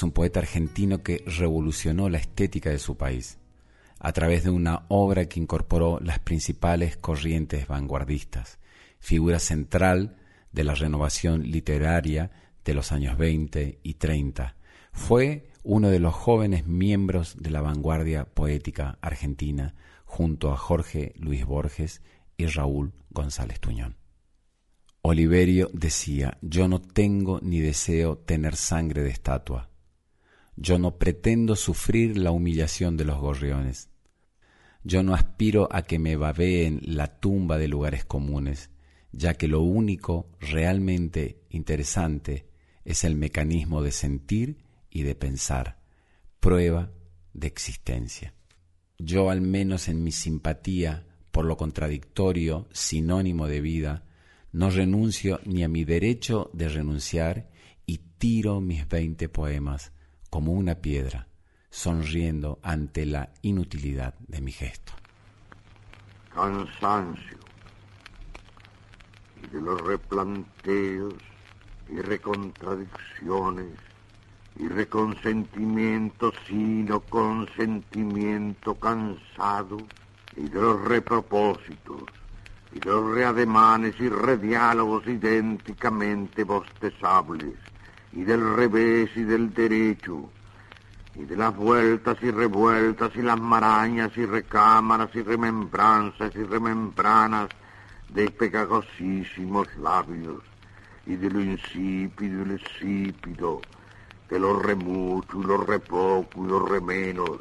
Es un poeta argentino que revolucionó la estética de su país a través de una obra que incorporó las principales corrientes vanguardistas, figura central de la renovación literaria de los años 20 y 30. Fue uno de los jóvenes miembros de la vanguardia poética argentina junto a Jorge Luis Borges y Raúl González Tuñón. Oliverio decía, yo no tengo ni deseo tener sangre de estatua. Yo no pretendo sufrir la humillación de los gorriones. Yo no aspiro a que me babeen la tumba de lugares comunes, ya que lo único realmente interesante es el mecanismo de sentir y de pensar, prueba de existencia. Yo al menos en mi simpatía por lo contradictorio, sinónimo de vida, no renuncio ni a mi derecho de renunciar y tiro mis veinte poemas como una piedra, sonriendo ante la inutilidad de mi gesto. Cansancio y de los replanteos y recontradicciones y reconsentimiento sino consentimiento cansado y de los repropósitos y los reademanes y rediálogos idénticamente bostezables, y del revés y del derecho, y de las vueltas y revueltas y las marañas y recámaras y remembranzas y remembranas de pegajosísimos labios, y de lo insípido y lo insípido, de lo remucho y lo repoco y lo remenos,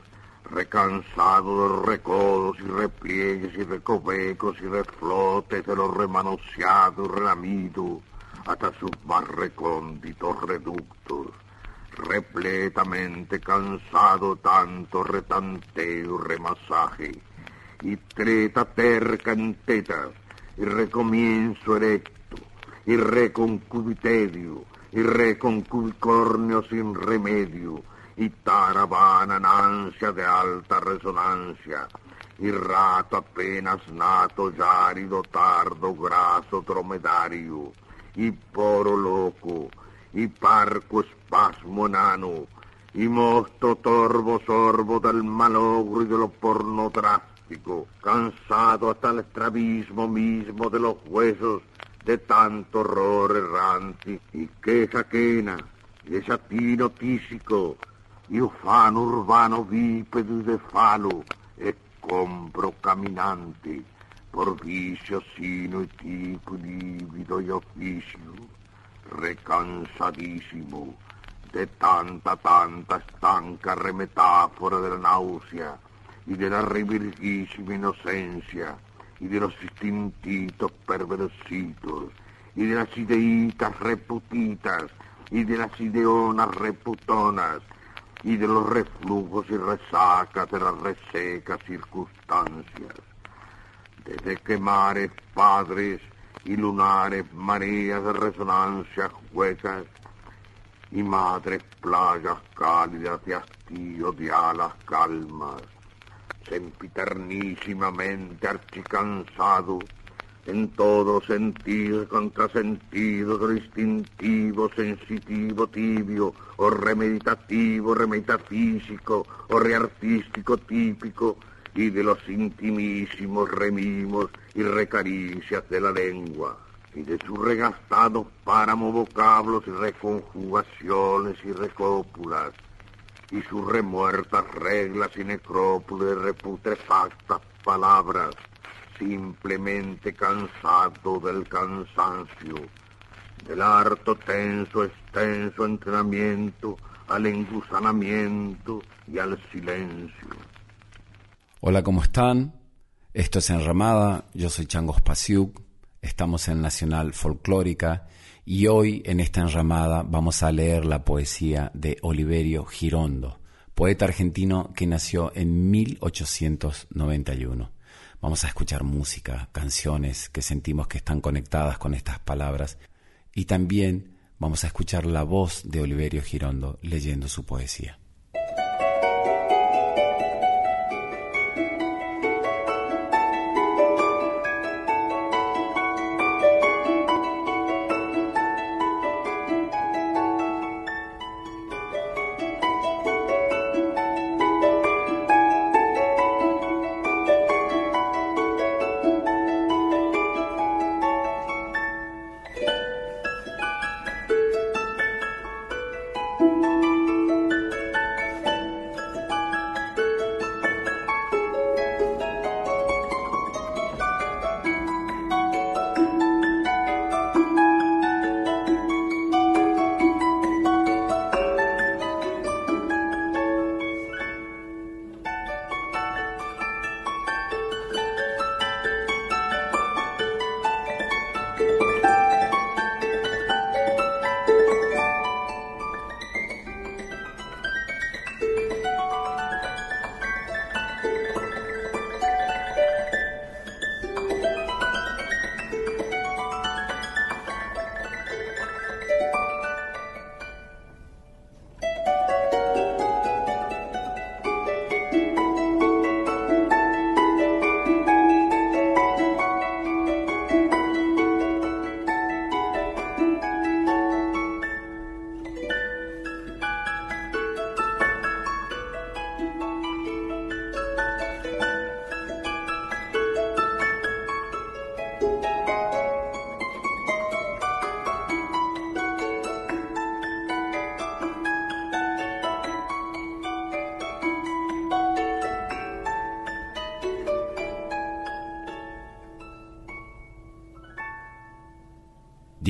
recansado de los recodos y repliegues y recovecos y reflotes de los remanoseados y relamidos hasta sus más recónditos reductos, repletamente cansado tanto retanteo remasaje, y treta terca en tetas, y recomienzo erecto, y reconcubitedio, y reconcubicornio sin remedio, y taravana en ansia de alta resonancia, y rato apenas nato, yárido, tardo, graso, dromedario, y poro loco, y parco espasmo enano, y mosto torvo sorbo del malogro y de lo pornográfico, cansado hasta el estrabismo mismo de los huesos de tanto horror errante, y queja quena, y desatino tísico, io fano urbano vipedo de falo e compro caminante por vicio sino e tipo livido e oficio recansadísimo de tanta tanta stanca remetáfora de la náusea y de la revirgísima inocencia y de los instintitos perversitos y de las ideitas reputitas y de las ideonas reputonas y de los reflujos y resacas de las resecas circunstancias. Desde que mares, padres y lunares mareas de resonancia huecas y madres playas cálidas de hastío de alas calmas, sempiternísimamente archicansado, en todo sentido contrasentido, distintivo, sensitivo, tibio, o remeditativo, remetafísico, o reartístico típico, y de los intimísimos remimos y recaricias de la lengua, y de sus regastados páramos vocablos y reconjugaciones y recópulas, y sus remuertas reglas y necrópolis reputrefactas palabras, simplemente cansado del cansancio, del harto tenso, extenso entrenamiento al engusanamiento y al silencio. Hola, ¿cómo están? Esto es Enramada, yo soy Changos Pasiuk, estamos en Nacional Folclórica y hoy en esta enramada vamos a leer la poesía de Oliverio Girondo, poeta argentino que nació en 1891. Vamos a escuchar música, canciones que sentimos que están conectadas con estas palabras y también vamos a escuchar la voz de Oliverio Girondo leyendo su poesía.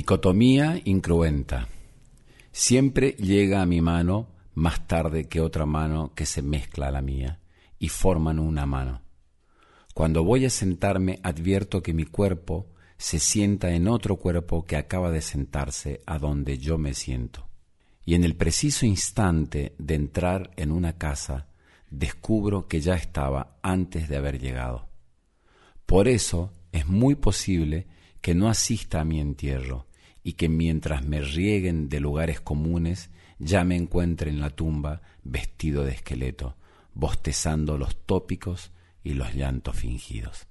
Dicotomía incruenta. Siempre llega a mi mano más tarde que otra mano que se mezcla a la mía y forman una mano. Cuando voy a sentarme advierto que mi cuerpo se sienta en otro cuerpo que acaba de sentarse a donde yo me siento. Y en el preciso instante de entrar en una casa, descubro que ya estaba antes de haber llegado. Por eso es muy posible que no asista a mi entierro, y que mientras me rieguen de lugares comunes, ya me encuentre en la tumba vestido de esqueleto, bostezando los tópicos y los llantos fingidos.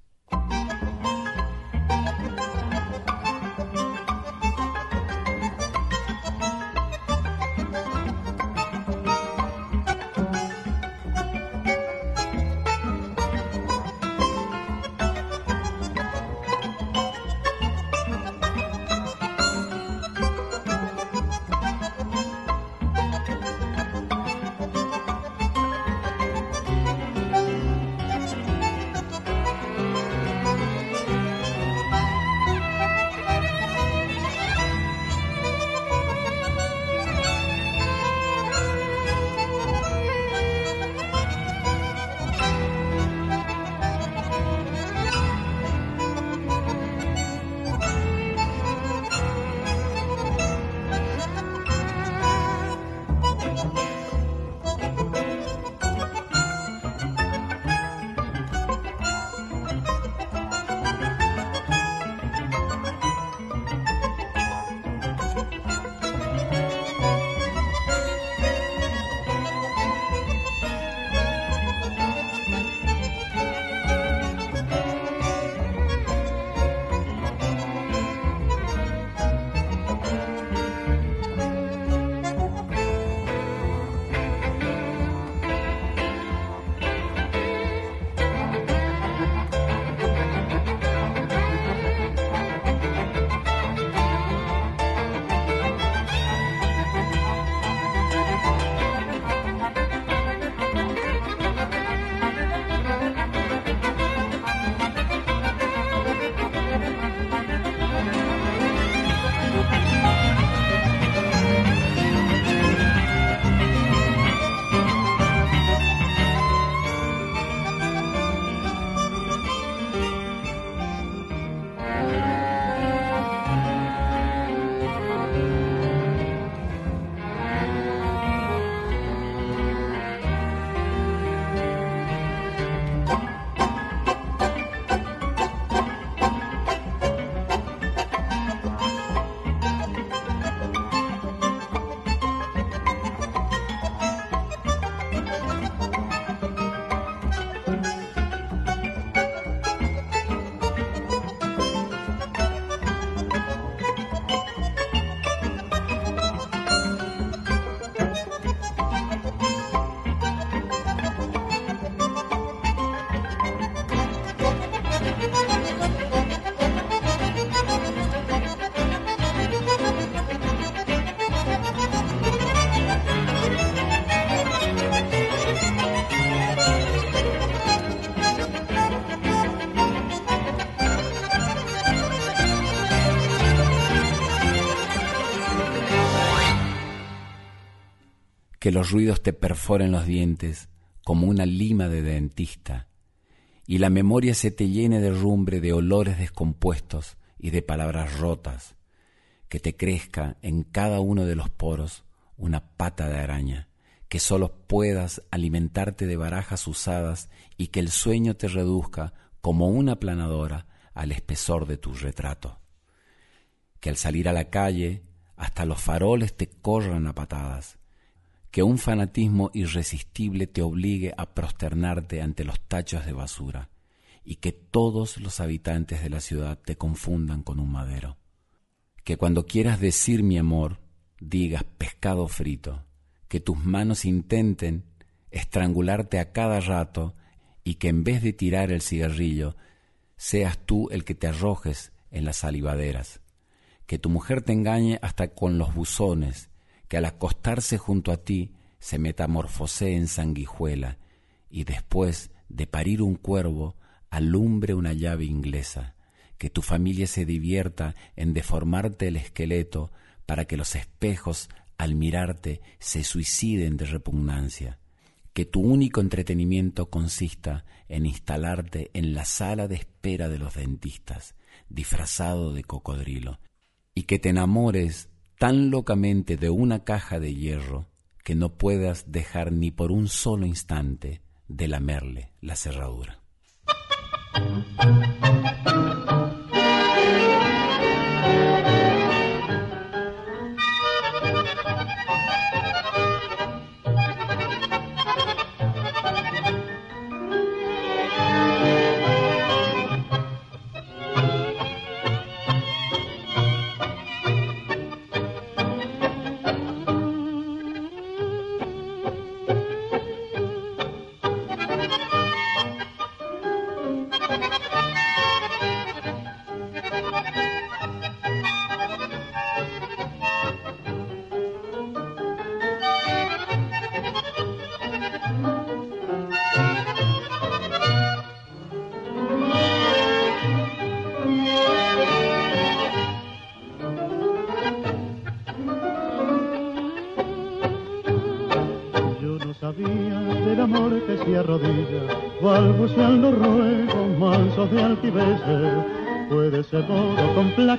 Que los ruidos te perforen los dientes como una lima de dentista, y la memoria se te llene de rumbre de olores descompuestos y de palabras rotas, que te crezca en cada uno de los poros una pata de araña, que sólo puedas alimentarte de barajas usadas y que el sueño te reduzca como una planadora al espesor de tu retrato. Que al salir a la calle hasta los faroles te corran a patadas, que un fanatismo irresistible te obligue a prosternarte ante los tachos de basura y que todos los habitantes de la ciudad te confundan con un madero. Que cuando quieras decir mi amor, digas pescado frito, que tus manos intenten estrangularte a cada rato y que en vez de tirar el cigarrillo, seas tú el que te arrojes en las salivaderas, que tu mujer te engañe hasta con los buzones, que al acostarse junto a ti se metamorfosee en sanguijuela y después de parir un cuervo alumbre una llave inglesa, que tu familia se divierta en deformarte el esqueleto para que los espejos al mirarte se suiciden de repugnancia, que tu único entretenimiento consista en instalarte en la sala de espera de los dentistas, disfrazado de cocodrilo, y que te enamores tan locamente de una caja de hierro que no puedas dejar ni por un solo instante de lamerle la cerradura.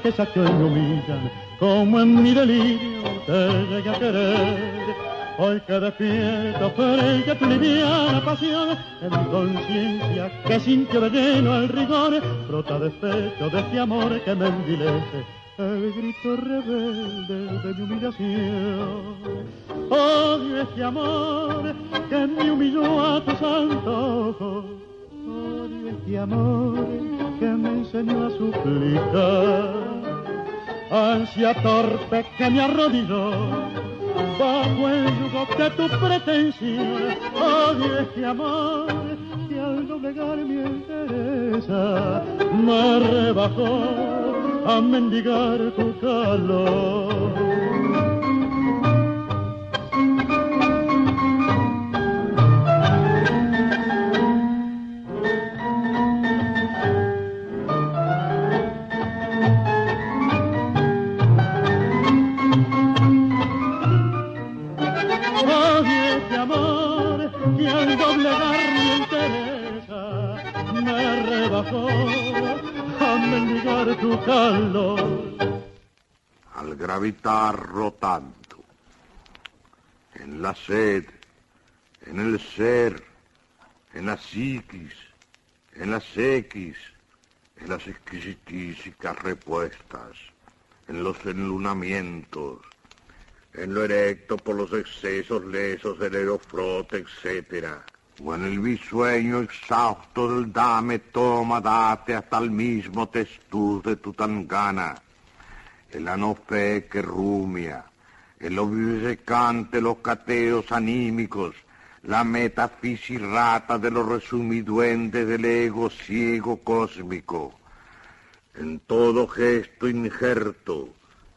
Que hoy me humillan, como en mi delirio te llegué a querer. Hoy que despierto frente a tu liviana pasión, en mi conciencia que sintió de lleno el rigor, brota despecho de este amor que me envilece el grito rebelde de mi humillación. Odio este amor que me humilló a tus antojos. Odio este amor enseñó a suplicar. Ansia torpe que me arrodilló bajo el yugo de tu pretensión. Odio este amor que al doblegar mi entereza me rebajó a mendigar tu calor. Amor al doblegar mi entereza me rebajó tu calor. Al gravitar rotando, en la sed, en el ser, en la psiquis, en las X, en las exquisitísicas repuestas, en los enlunamientos, en lo erecto por los excesos lesos del aerofrote, etcétera. O en el bisueño exhausto del dame, toma, date hasta el mismo testuz de tu tangana, el anofe que rumia, el obvisecante los cateos anímicos, la metafisirrata de los resumiduendes del ego ciego cósmico, en todo gesto injerto,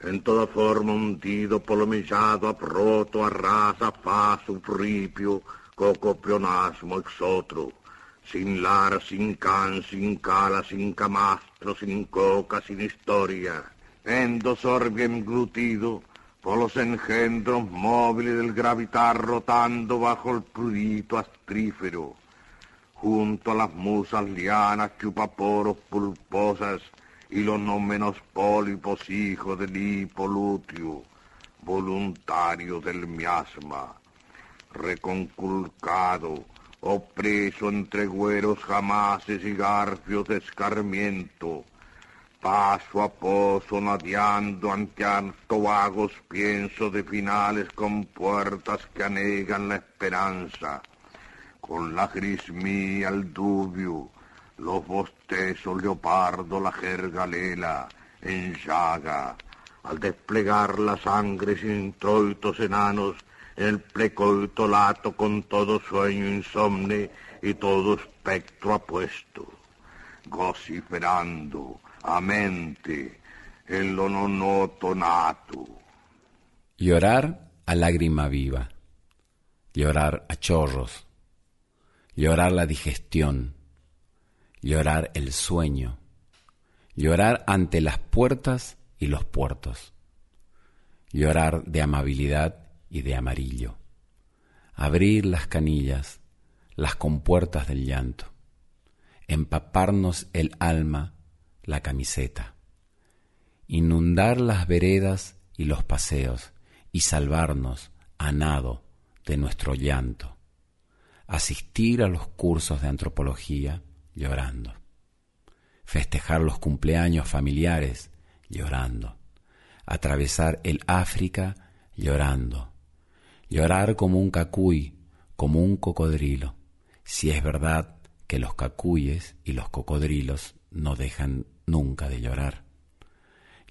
en toda forma hundido, polomillado, aproto, arrasa, faz, ripio, coco pleonasmo exotro, sin lara, sin can, sin cala, sin camastro, sin coca, sin historia, endo sorbium glutido, por los engendros móviles del gravitar rotando bajo el prudito astrífero, junto a las musas lianas chupaporos pulposas y los no menos pólipos hijos del hipolutio, voluntario del miasma, reconculcado, opreso entre güeros jamases y garfios de escarmiento, paso a paso nadiando ante vagos pienso de finales con puertas que anegan la esperanza, con la grismía el dubio, los bostezos leopardo, la jergalela, en llaga, al desplegar la sangre sin troitos enanos, el precoito lato con todo sueño insomne y todo espectro apuesto, vociferando a mente en lo nonoto nato. Llorar a lágrima viva, llorar a chorros, llorar la digestión, llorar el sueño, llorar ante las puertas y los puertos, llorar de amabilidad y de amarillo, abrir las canillas, las compuertas del llanto, empaparnos el alma, la camiseta, inundar las veredas y los paseos y salvarnos a nado de nuestro llanto, asistir a los cursos de antropología llorando, festejar los cumpleaños familiares llorando, atravesar el África llorando, llorar como un cacuy, como un cocodrilo, si es verdad que los cacuyes y los cocodrilos no dejan nunca de llorar.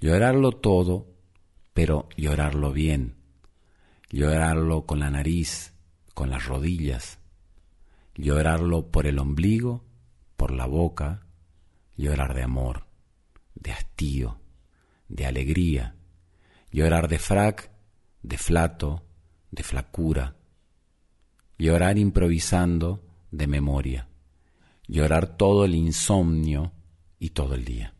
Llorarlo todo, pero llorarlo bien, llorarlo con la nariz, con las rodillas, llorarlo por el ombligo, por la boca, llorar de amor, de hastío, de alegría, llorar de frac, de flato, de flacura, llorar improvisando de memoria, llorar todo el insomnio y todo el día.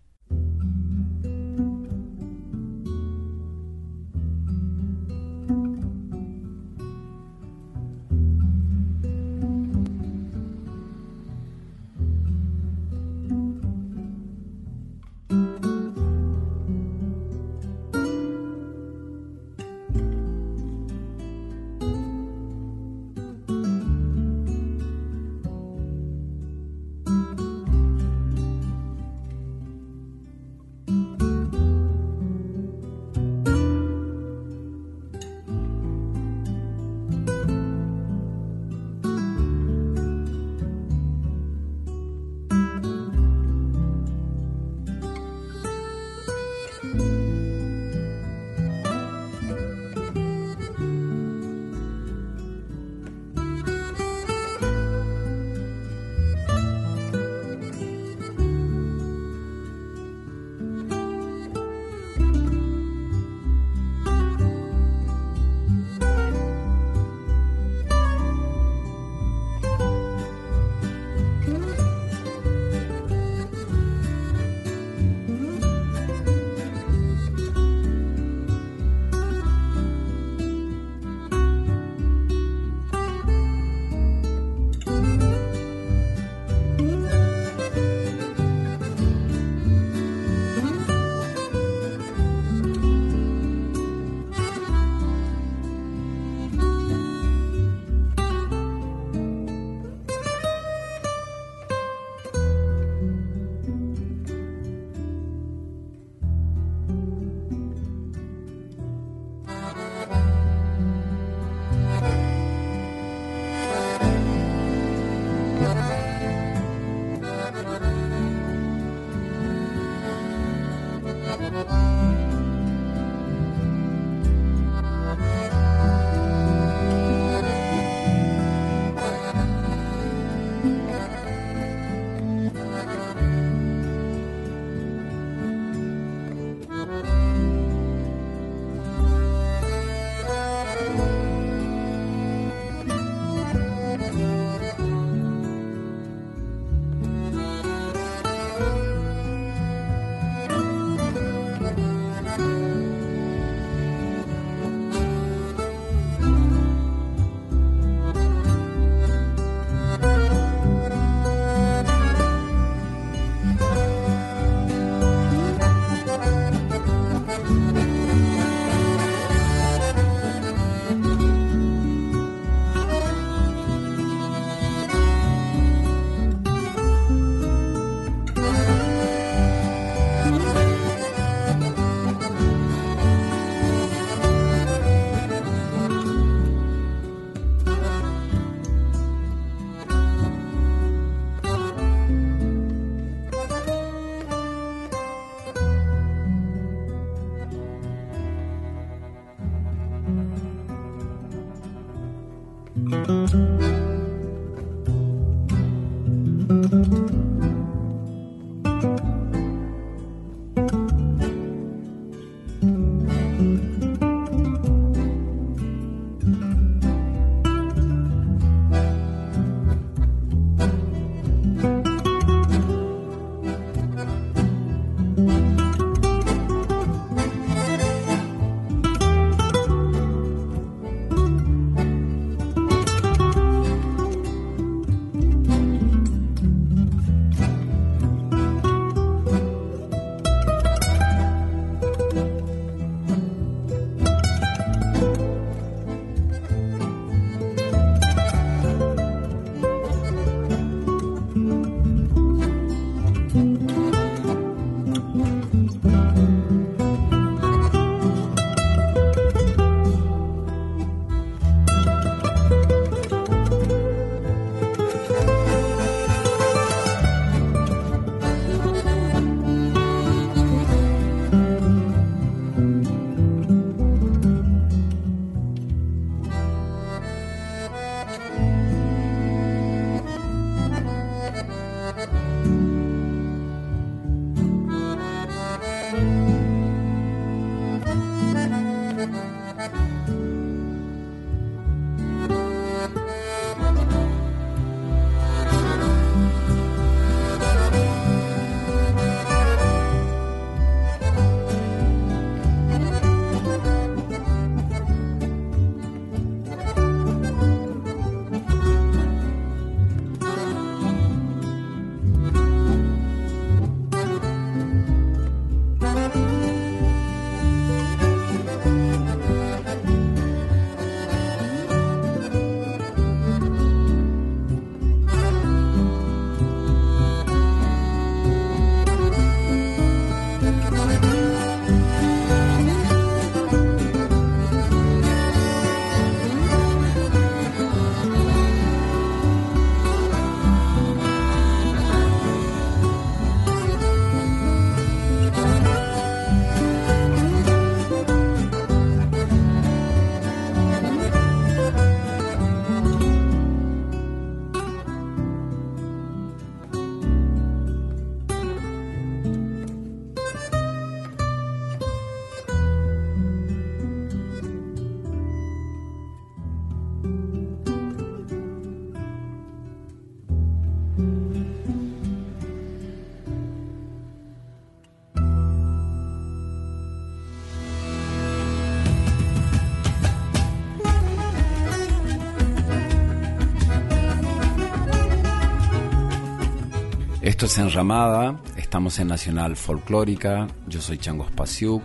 Esto es estamos en Nacional Folclórica, yo soy Chango Spasiuk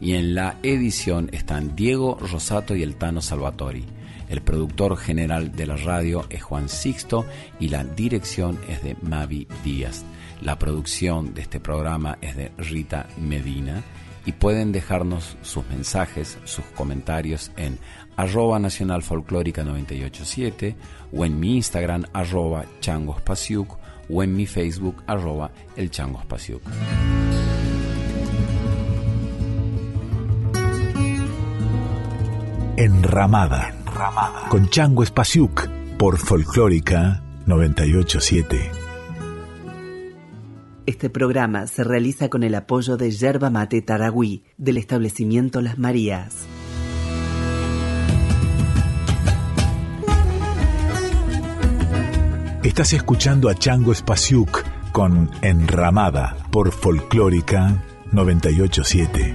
y en la edición están Diego Rosato y el Tano Salvatori. El productor general de la radio es Juan Sixto y la dirección es de Mavi Díaz. La producción de este programa es de Rita Medina y pueden dejarnos sus mensajes, sus comentarios en arroba nacional folclórica 987 o en mi Instagram arroba changospasiuk o en mi Facebook arroba el Chango Spasiuk. Enramada, Enramada. con Chango Spasiuk por Folclórica 987. Este programa se realiza con el apoyo de Yerba Mate Taragüí del establecimiento Las Marías. Estás escuchando a Chango Spasiuk con Enramada por Folclórica 987.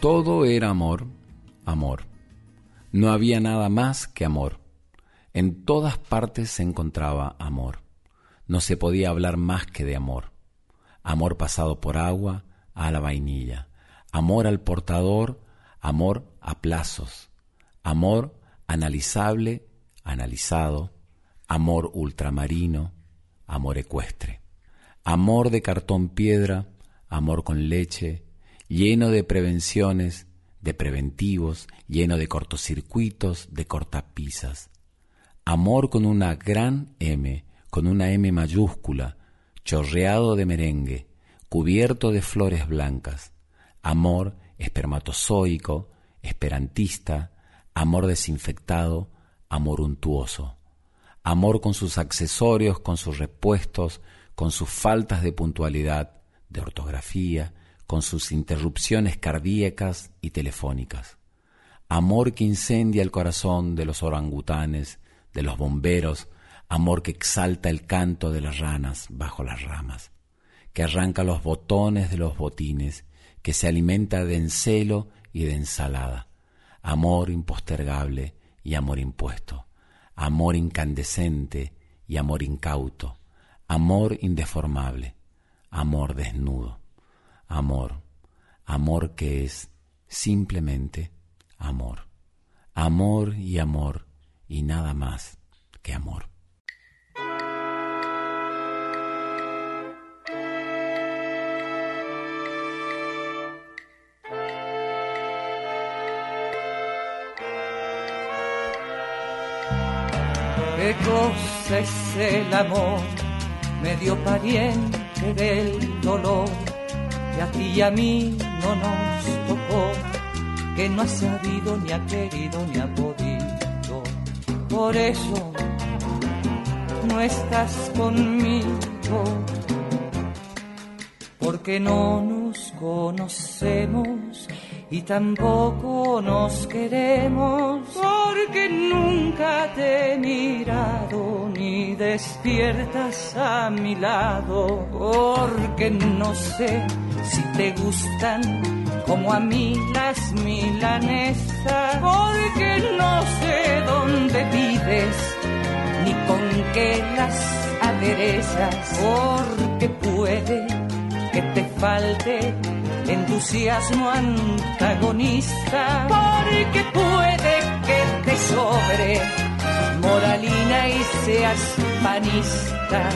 Todo era amor, amor. No había nada más que amor. En todas partes se encontraba amor. No se podía hablar más que de amor. Amor pasado por agua a la vainilla. Amor al portador, amor a plazos. Amor analizable, analizado, amor ultramarino, amor ecuestre, amor de cartón piedra, amor con leche, lleno de prevenciones, de preventivos, lleno de cortocircuitos, de cortapisas, amor con una gran M, con una M mayúscula, chorreado de merengue, cubierto de flores blancas, amor espermatozoico, esperantista, amor desinfectado, amor untuoso, amor con sus accesorios, con sus repuestos, con sus faltas de puntualidad, de ortografía, con sus interrupciones cardíacas y telefónicas. Amor que incendia el corazón de los orangutanes, de los bomberos, amor que exalta el canto de las ranas bajo las ramas, que arranca los botones de los botines, que se alimenta de encelo y de ensalada, amor impostergable y amor impuesto, amor incandescente y amor incauto, amor indeformable, amor desnudo, amor, amor que es simplemente amor, amor y amor y nada más que amor. ¿Qué cosa es el amor? Medio pariente del dolor que a ti y a mí no nos tocó, que no ha sabido ni ha querido ni ha podido. Por eso no estás conmigo, porque no nos conocemos y tampoco nos queremos porque nunca te he mirado ni despiertas a mi lado porque no sé si te gustan como a mí las milanesas porque no sé dónde vives ni con qué las aderezas porque puede que te falte entusiasmo antagonista, porque puede que sobre moralina y seas panista.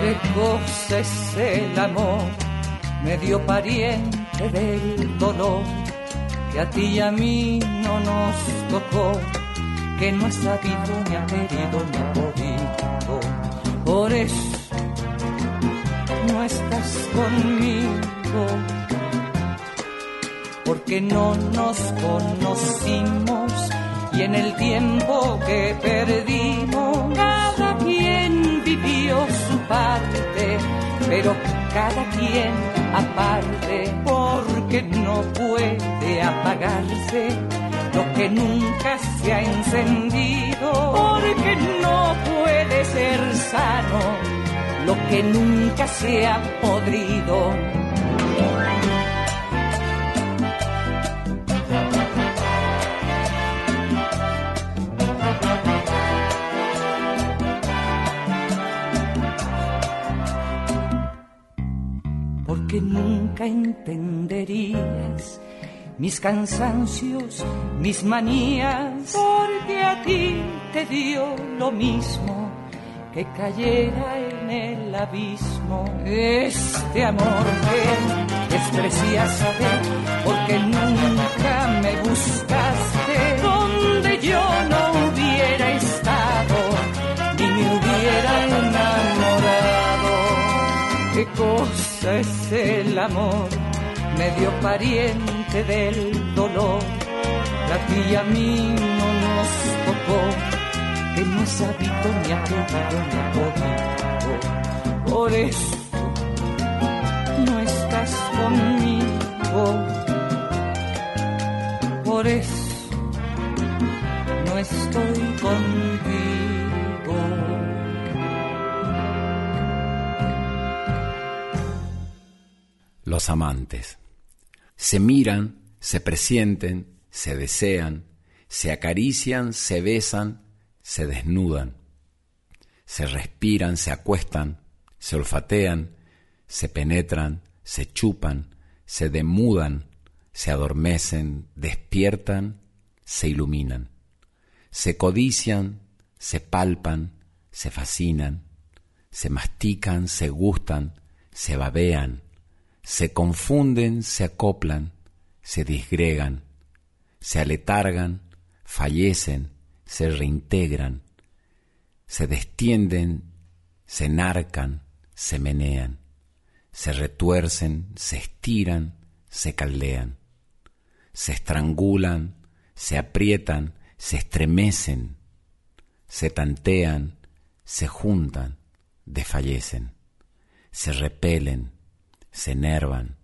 ¿Qué cosa es el amor? Medio pariente del dolor que a ti y a mí no nos tocó, que no ha sabido ni ha querido ni ha podido. Por eso no estás conmigo, porque no nos conocimos y en el tiempo que perdimos, cada quien vivió su parte, pero cada quien aparte, porque no puede apagarse lo que nunca se ha encendido, porque no puede ser sano. Lo que nunca se ha podrido. Que nunca entenderías mis cansancios, mis manías, porque a ti te dio lo mismo que cayera en el abismo. Este amor que desprecias saber, porque nunca me buscaste donde yo no hubiera estado, ni me hubiera enamorado. ¿Qué cosa? es el amor, medio pariente del dolor. La ti a mí no nos tocó, que no he sabido ni a querido ni a podido. Por eso no estás conmigo, por eso no estoy contigo. los amantes. Se miran, se presienten, se desean, se acarician, se besan, se desnudan, se respiran, se acuestan, se olfatean, se penetran, se chupan, se demudan, se adormecen, despiertan, se iluminan, se codician, se palpan, se fascinan, se mastican, se gustan, se babean, se confunden, se acoplan, se disgregan, se aletargan, fallecen, se reintegran, se destienden, se narcan, se menean, se retuercen, se estiran, se caldean, se estrangulan, se aprietan, se estremecen, se tantean, se juntan, desfallecen, se repelen, se enervan,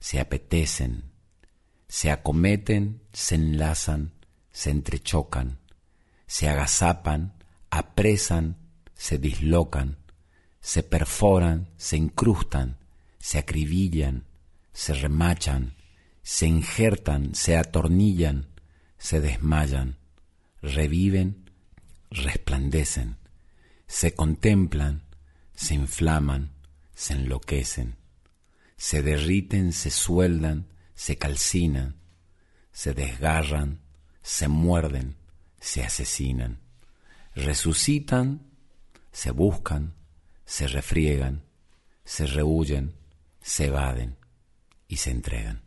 se apetecen, se acometen, se enlazan, se entrechocan, se agazapan, apresan, se dislocan, se perforan, se incrustan, se acribillan, se remachan, se injertan, se atornillan, se desmayan, reviven, resplandecen, se contemplan, se inflaman, se enloquecen, se derriten, se sueldan, se calcinan, se desgarran, se muerden, se asesinan, resucitan, se buscan, se refriegan, se rehuyen, se evaden y se entregan.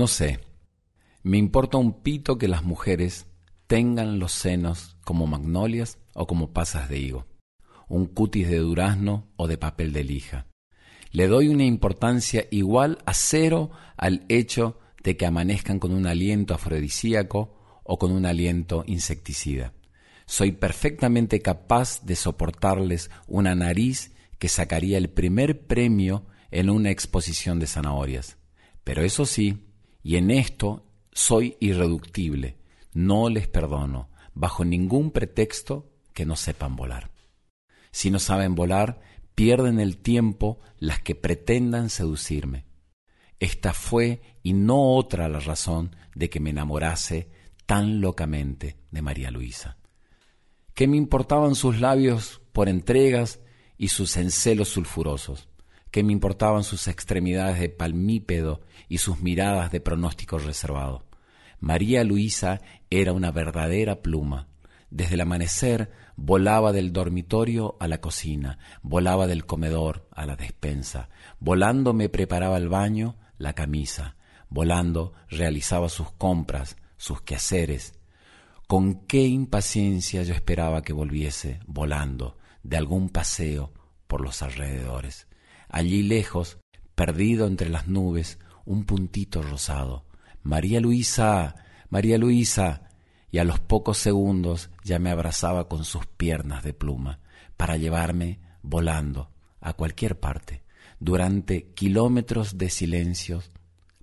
No sé, me importa un pito que las mujeres tengan los senos como magnolias o como pasas de higo, un cutis de durazno o de papel de lija. Le doy una importancia igual a cero al hecho de que amanezcan con un aliento afrodisíaco o con un aliento insecticida. Soy perfectamente capaz de soportarles una nariz que sacaría el primer premio en una exposición de zanahorias. Pero eso sí, y en esto soy irreductible, no les perdono, bajo ningún pretexto, que no sepan volar. Si no saben volar, pierden el tiempo las que pretendan seducirme. Esta fue y no otra la razón de que me enamorase tan locamente de María Luisa. ¿Qué me importaban sus labios por entregas y sus encelos sulfurosos? ¿Qué me importaban sus extremidades de palmípedo y sus miradas de pronóstico reservado? María Luisa era una verdadera pluma. Desde el amanecer volaba del dormitorio a la cocina, volaba del comedor a la despensa, volando me preparaba el baño, la camisa, volando realizaba sus compras, sus quehaceres. Con qué impaciencia yo esperaba que volviese volando de algún paseo por los alrededores. Allí lejos, perdido entre las nubes, un puntito rosado. María Luisa, María Luisa, y a los pocos segundos ya me abrazaba con sus piernas de pluma para llevarme volando a cualquier parte. Durante kilómetros de silencios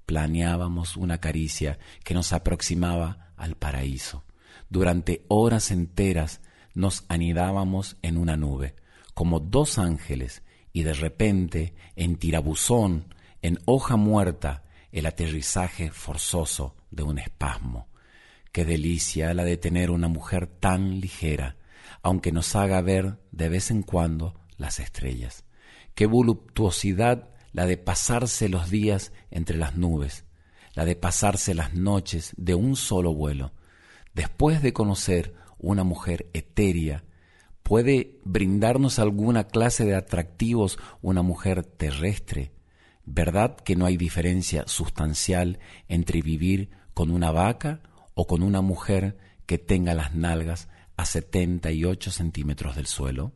planeábamos una caricia que nos aproximaba al paraíso. Durante horas enteras nos anidábamos en una nube, como dos ángeles, y de repente, en tirabuzón, en hoja muerta, el aterrizaje forzoso de un espasmo. Qué delicia la de tener una mujer tan ligera, aunque nos haga ver de vez en cuando las estrellas. Qué voluptuosidad la de pasarse los días entre las nubes, la de pasarse las noches de un solo vuelo. Después de conocer una mujer etérea, ¿puede brindarnos alguna clase de atractivos una mujer terrestre? ¿Verdad que no hay diferencia sustancial entre vivir con una vaca o con una mujer que tenga las nalgas a 78 centímetros del suelo?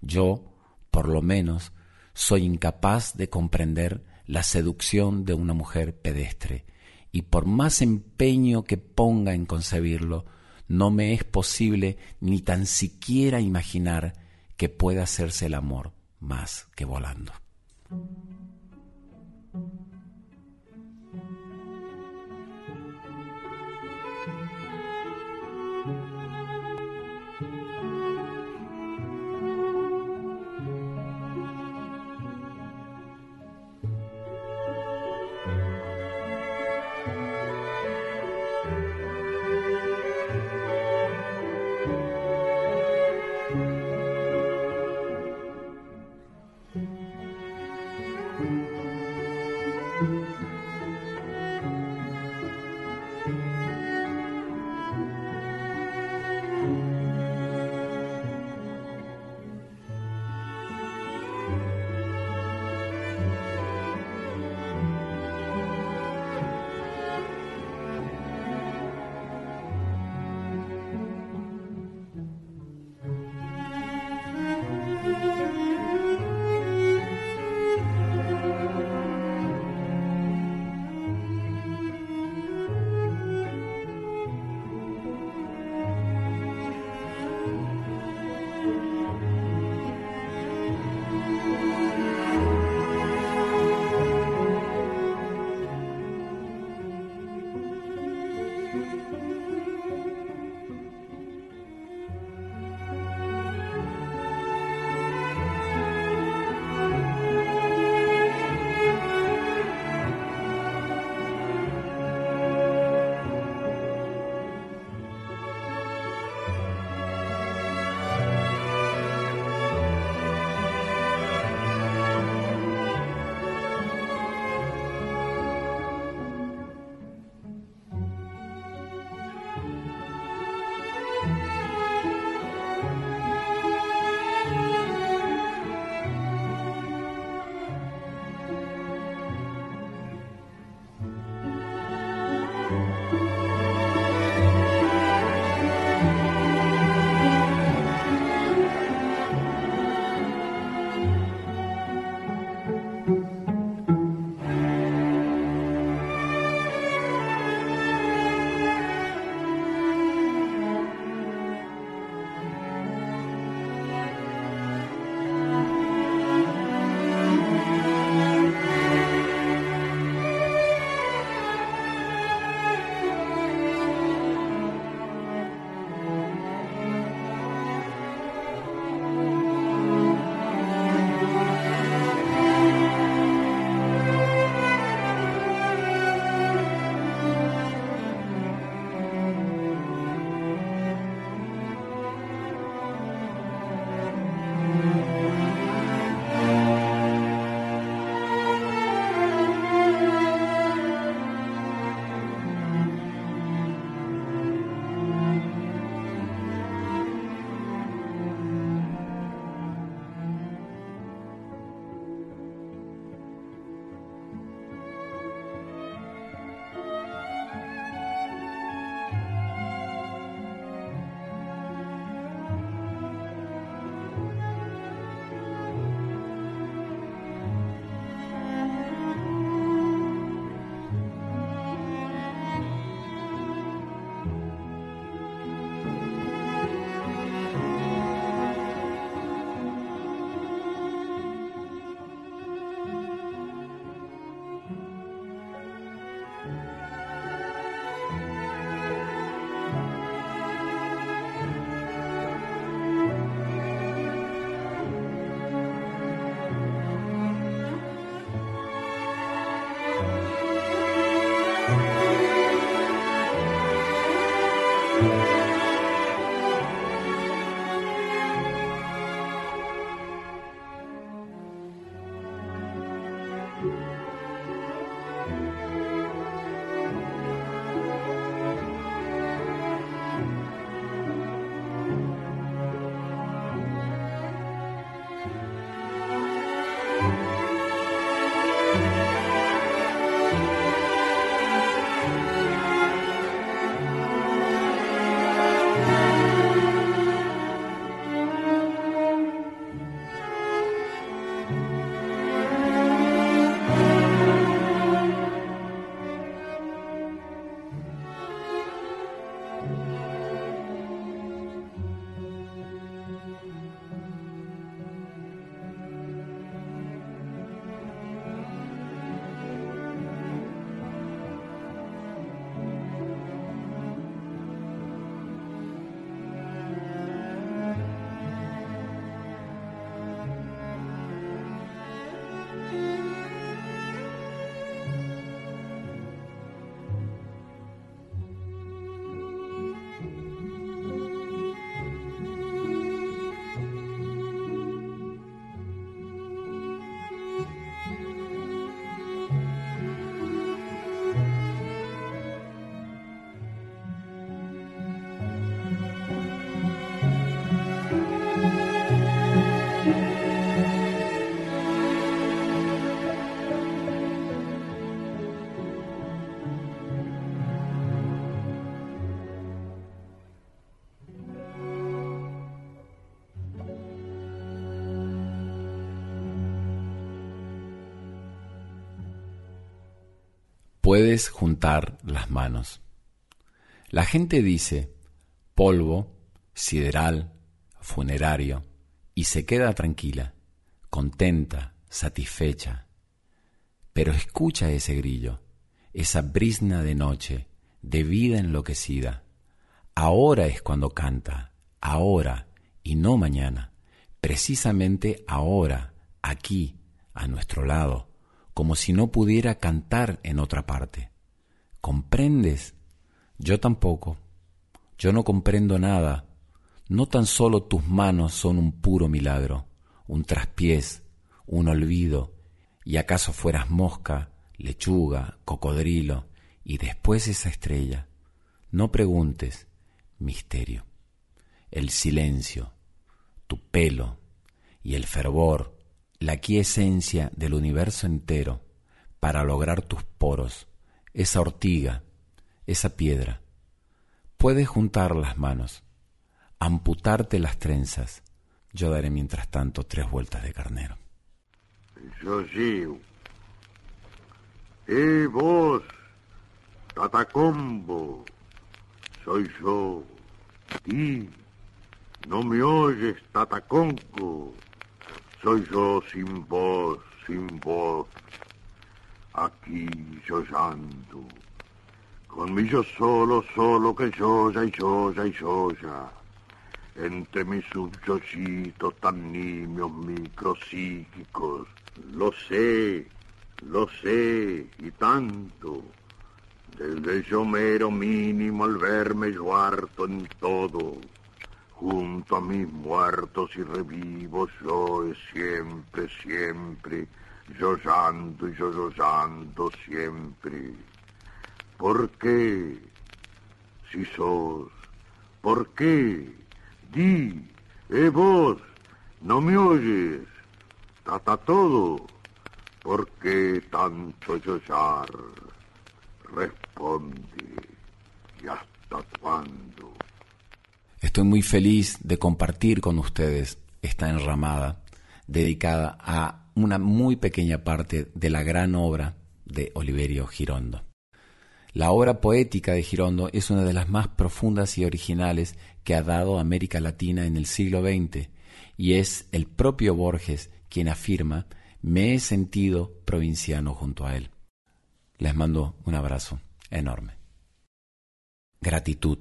Yo, por lo menos, soy incapaz de comprender la seducción de una mujer pedestre, y por más empeño que ponga en concebirlo, no me es posible ni tan siquiera imaginar que pueda hacerse el amor más que volando. Puedes juntar las manos. La gente dice polvo, sideral, funerario, y se queda tranquila, contenta, satisfecha. Pero escucha ese grillo, esa brisna de noche, de vida enloquecida. Ahora es cuando canta, ahora y no mañana, precisamente ahora, aquí, a nuestro lado, como si no pudiera cantar en otra parte. ¿Comprendes? Yo tampoco. Yo no comprendo nada. No tan solo tus manos son un puro milagro, un traspiés, un olvido, y acaso fueras mosca, lechuga, cocodrilo, y después esa estrella. No preguntes, misterio. El silencio, tu pelo y el fervor, la quiesencia del universo entero para lograr tus poros, esa ortiga, esa piedra. Puedes juntar las manos, amputarte las trenzas. Yo daré mientras tanto tres vueltas de carnero. Yo. Eh, vos, Tatacombo, soy yo. Y no me oyes, Tataconco. Soy yo sin voz, sin voz. Aquí yo ando con mi solo, solo que ya y ya y ya. Entre mis subyoyitos tan nimios micropsíquicos, lo sé, lo sé, y tanto. Desde yo mero mínimo al verme yo harto en todo, junto a mis muertos y revivos yo siempre, siempre, yo llanto y yo yo siempre. ¿Por qué? Si sos, ¿por qué? Di, eh vos, no me oyes, tata todo, ¿por qué tanto llorar? Responde, ¿y hasta cuándo? Estoy muy feliz de compartir con ustedes esta enramada dedicada a una muy pequeña parte de la gran obra de Oliverio Girondo. La obra poética de Girondo es una de las más profundas y originales que ha dado América Latina en el siglo XX, y es el propio Borges quien afirma me he sentido provinciano junto a él. Les mando un abrazo enorme. Gratitud.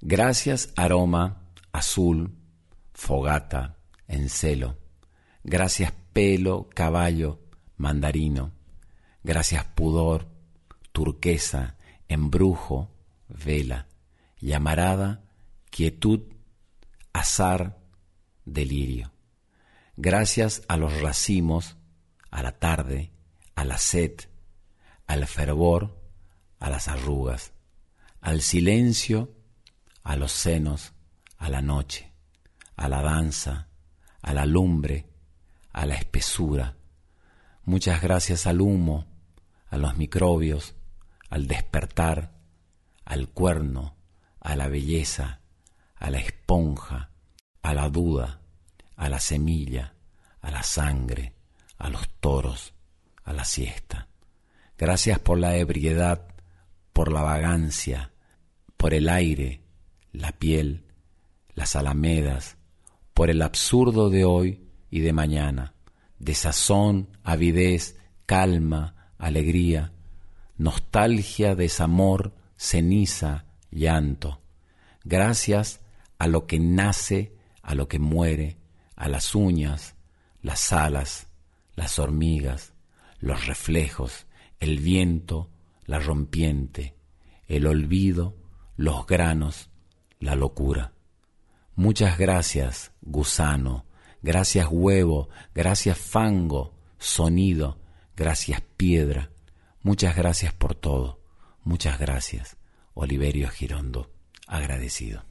Gracias aroma, azul, fogata, encelo. Gracias pelo, caballo, mandarino. Gracias pudor, turquesa, embrujo, vela, llamarada, quietud, azar, delirio. Gracias a los racimos, a la tarde, a la sed, al fervor, a las arrugas, al silencio, a los senos, a la noche, a la danza, a la lumbre, a la espesura. Muchas gracias al humo, a los microbios, al despertar, al cuerno, a la belleza, a la esponja, a la duda, a la semilla, a la sangre, a los toros, a la siesta. Gracias por la ebriedad, por la vagancia, por el aire, la piel, las alamedas, por el absurdo de hoy y de mañana, de sazón, avidez, calma, alegría, nostalgia, desamor, ceniza, llanto. Gracias a lo que nace, a lo que muere, a las uñas, las alas, las hormigas, los reflejos, el viento, la rompiente, el olvido, los granos, la locura. Muchas gracias, gusano, gracias huevo, gracias fango, sonido, gracias piedra, Muchas gracias por todo. Muchas gracias. Oliverio Girondo, agradecido.